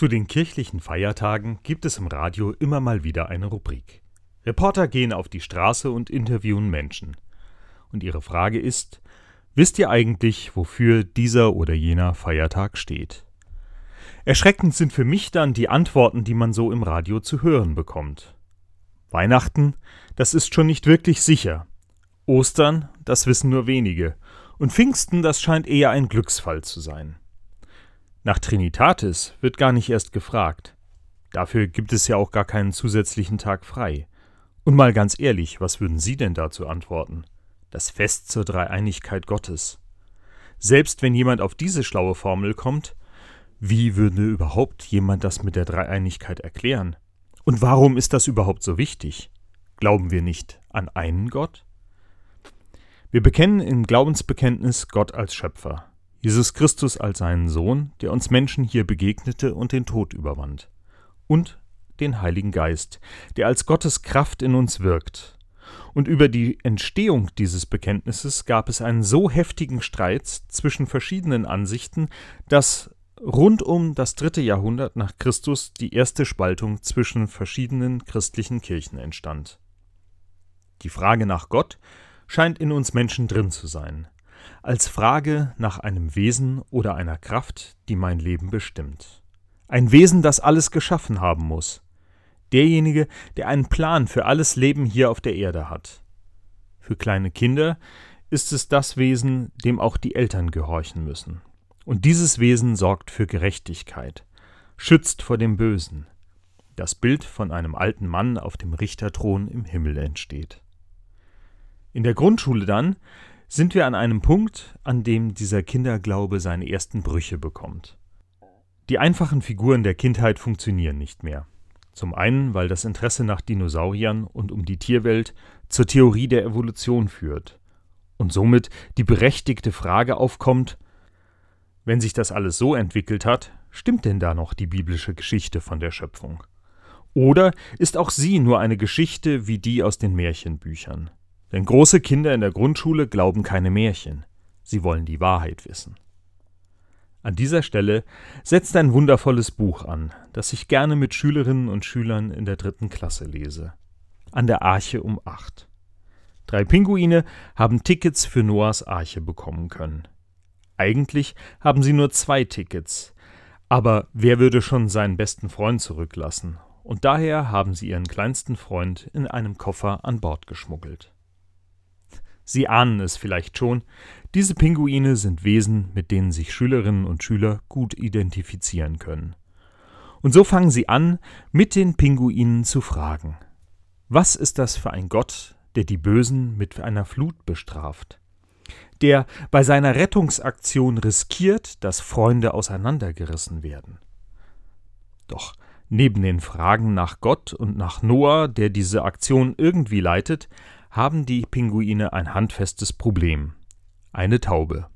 Zu den kirchlichen Feiertagen gibt es im Radio immer mal wieder eine Rubrik. Reporter gehen auf die Straße und interviewen Menschen. Und ihre Frage ist, wisst ihr eigentlich, wofür dieser oder jener Feiertag steht? Erschreckend sind für mich dann die Antworten, die man so im Radio zu hören bekommt. Weihnachten, das ist schon nicht wirklich sicher. Ostern, das wissen nur wenige. Und Pfingsten, das scheint eher ein Glücksfall zu sein. Nach Trinitatis wird gar nicht erst gefragt. Dafür gibt es ja auch gar keinen zusätzlichen Tag frei. Und mal ganz ehrlich, was würden Sie denn dazu antworten? Das Fest zur Dreieinigkeit Gottes. Selbst wenn jemand auf diese schlaue Formel kommt, wie würde überhaupt jemand das mit der Dreieinigkeit erklären? Und warum ist das überhaupt so wichtig? Glauben wir nicht an einen Gott? Wir bekennen im Glaubensbekenntnis Gott als Schöpfer. Jesus Christus als seinen Sohn, der uns Menschen hier begegnete und den Tod überwand. Und den Heiligen Geist, der als Gottes Kraft in uns wirkt. Und über die Entstehung dieses Bekenntnisses gab es einen so heftigen Streit zwischen verschiedenen Ansichten, dass rund um das dritte Jahrhundert nach Christus die erste Spaltung zwischen verschiedenen christlichen Kirchen entstand. Die Frage nach Gott scheint in uns Menschen drin zu sein als Frage nach einem Wesen oder einer Kraft, die mein Leben bestimmt. Ein Wesen, das alles geschaffen haben muss. Derjenige, der einen Plan für alles Leben hier auf der Erde hat. Für kleine Kinder ist es das Wesen, dem auch die Eltern gehorchen müssen. Und dieses Wesen sorgt für Gerechtigkeit, schützt vor dem Bösen. Das Bild von einem alten Mann auf dem Richterthron im Himmel entsteht. In der Grundschule dann sind wir an einem Punkt, an dem dieser Kinderglaube seine ersten Brüche bekommt. Die einfachen Figuren der Kindheit funktionieren nicht mehr. Zum einen, weil das Interesse nach Dinosauriern und um die Tierwelt zur Theorie der Evolution führt und somit die berechtigte Frage aufkommt, wenn sich das alles so entwickelt hat, stimmt denn da noch die biblische Geschichte von der Schöpfung? Oder ist auch sie nur eine Geschichte wie die aus den Märchenbüchern? Denn große Kinder in der Grundschule glauben keine Märchen, sie wollen die Wahrheit wissen. An dieser Stelle setzt ein wundervolles Buch an, das ich gerne mit Schülerinnen und Schülern in der dritten Klasse lese. An der Arche um acht. Drei Pinguine haben Tickets für Noahs Arche bekommen können. Eigentlich haben sie nur zwei Tickets, aber wer würde schon seinen besten Freund zurücklassen? Und daher haben sie ihren kleinsten Freund in einem Koffer an Bord geschmuggelt. Sie ahnen es vielleicht schon, diese Pinguine sind Wesen, mit denen sich Schülerinnen und Schüler gut identifizieren können. Und so fangen sie an, mit den Pinguinen zu fragen. Was ist das für ein Gott, der die Bösen mit einer Flut bestraft? Der bei seiner Rettungsaktion riskiert, dass Freunde auseinandergerissen werden? Doch neben den Fragen nach Gott und nach Noah, der diese Aktion irgendwie leitet, haben die Pinguine ein handfestes Problem. Eine Taube.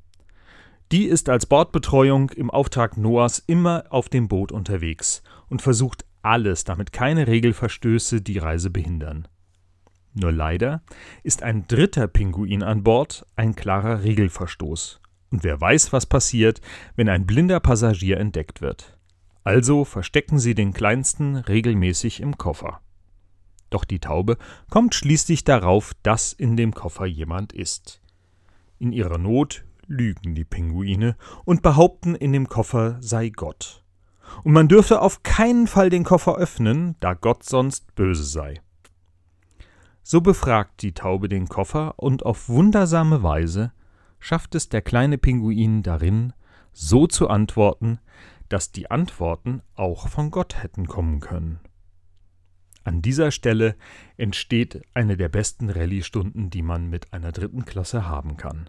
Die ist als Bordbetreuung im Auftrag Noahs immer auf dem Boot unterwegs und versucht alles, damit keine Regelverstöße die Reise behindern. Nur leider ist ein dritter Pinguin an Bord ein klarer Regelverstoß. Und wer weiß, was passiert, wenn ein blinder Passagier entdeckt wird. Also verstecken sie den Kleinsten regelmäßig im Koffer. Doch die Taube kommt schließlich darauf, dass in dem Koffer jemand ist. In ihrer Not lügen die Pinguine und behaupten, in dem Koffer sei Gott. Und man dürfe auf keinen Fall den Koffer öffnen, da Gott sonst böse sei. So befragt die Taube den Koffer und auf wundersame Weise schafft es der kleine Pinguin darin, so zu antworten, dass die Antworten auch von Gott hätten kommen können. An dieser Stelle entsteht eine der besten Rallye-Stunden, die man mit einer dritten Klasse haben kann.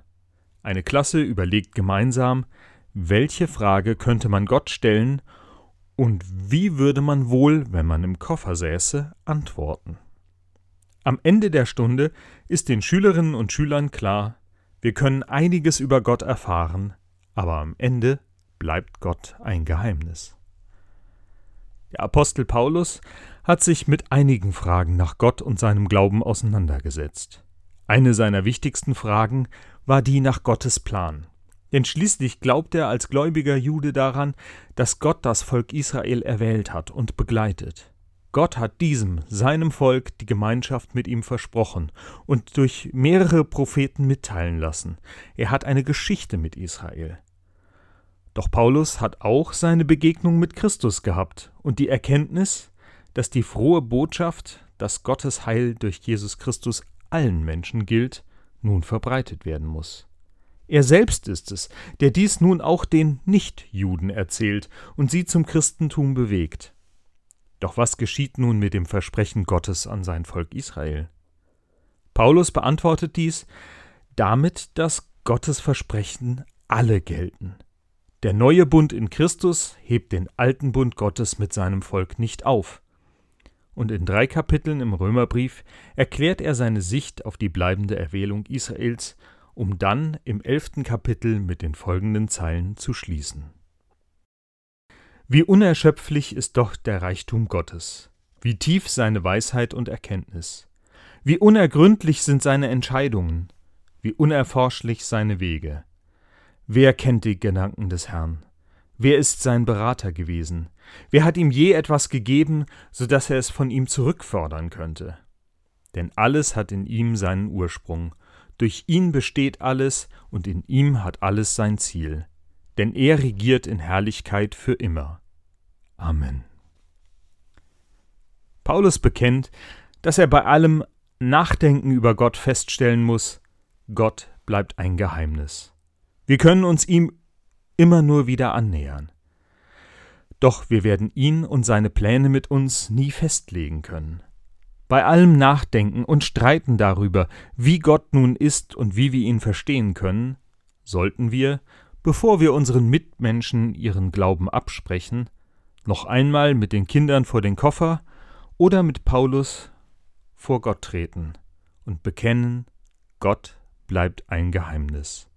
Eine Klasse überlegt gemeinsam, welche Frage könnte man Gott stellen und wie würde man wohl, wenn man im Koffer säße, antworten. Am Ende der Stunde ist den Schülerinnen und Schülern klar, wir können einiges über Gott erfahren, aber am Ende bleibt Gott ein Geheimnis. Der Apostel Paulus hat sich mit einigen Fragen nach Gott und seinem Glauben auseinandergesetzt. Eine seiner wichtigsten Fragen war die nach Gottes Plan. Denn schließlich glaubt er als gläubiger Jude daran, dass Gott das Volk Israel erwählt hat und begleitet. Gott hat diesem, seinem Volk, die Gemeinschaft mit ihm versprochen und durch mehrere Propheten mitteilen lassen. Er hat eine Geschichte mit Israel. Doch Paulus hat auch seine Begegnung mit Christus gehabt und die Erkenntnis, dass die frohe Botschaft, dass Gottes Heil durch Jesus Christus allen Menschen gilt, nun verbreitet werden muss. Er selbst ist es, der dies nun auch den Nichtjuden erzählt und sie zum Christentum bewegt. Doch was geschieht nun mit dem Versprechen Gottes an sein Volk Israel? Paulus beantwortet dies damit, dass Gottes Versprechen alle gelten. Der neue Bund in Christus hebt den alten Bund Gottes mit seinem Volk nicht auf. Und in drei Kapiteln im Römerbrief erklärt er seine Sicht auf die bleibende Erwählung Israels, um dann im elften Kapitel mit den folgenden Zeilen zu schließen. Wie unerschöpflich ist doch der Reichtum Gottes, wie tief seine Weisheit und Erkenntnis, wie unergründlich sind seine Entscheidungen, wie unerforschlich seine Wege. Wer kennt die Gedanken des Herrn? Wer ist sein Berater gewesen? Wer hat ihm je etwas gegeben, so dass er es von ihm zurückfordern könnte? Denn alles hat in ihm seinen Ursprung, durch ihn besteht alles und in ihm hat alles sein Ziel denn er regiert in Herrlichkeit für immer. Amen. Paulus bekennt, dass er bei allem Nachdenken über Gott feststellen muss, Gott bleibt ein Geheimnis. Wir können uns ihm immer nur wieder annähern. Doch wir werden ihn und seine Pläne mit uns nie festlegen können. Bei allem Nachdenken und Streiten darüber, wie Gott nun ist und wie wir ihn verstehen können, sollten wir, bevor wir unseren Mitmenschen ihren Glauben absprechen, noch einmal mit den Kindern vor den Koffer oder mit Paulus vor Gott treten und bekennen, Gott bleibt ein Geheimnis.